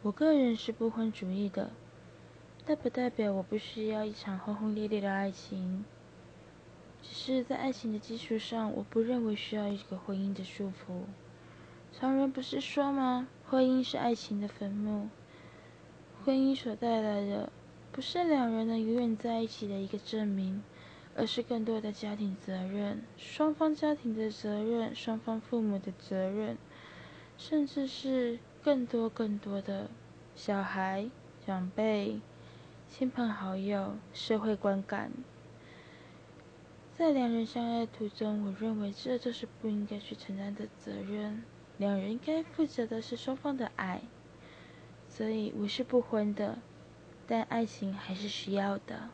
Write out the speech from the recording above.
我个人是不婚主义的，但不代表我不需要一场轰轰烈烈的爱情。只是在爱情的基础上，我不认为需要一个婚姻的束缚。常人不是说吗？婚姻是爱情的坟墓。婚姻所带来的，不是两人能永远在一起的一个证明，而是更多的家庭责任，双方家庭的责任，双方父母的责任，甚至是。更多更多的小孩、长辈、亲朋好友、社会观感，在两人相爱途中，我认为这就是不应该去承担的责任。两人应该负责的是双方的爱，所以我是不婚的，但爱情还是需要的。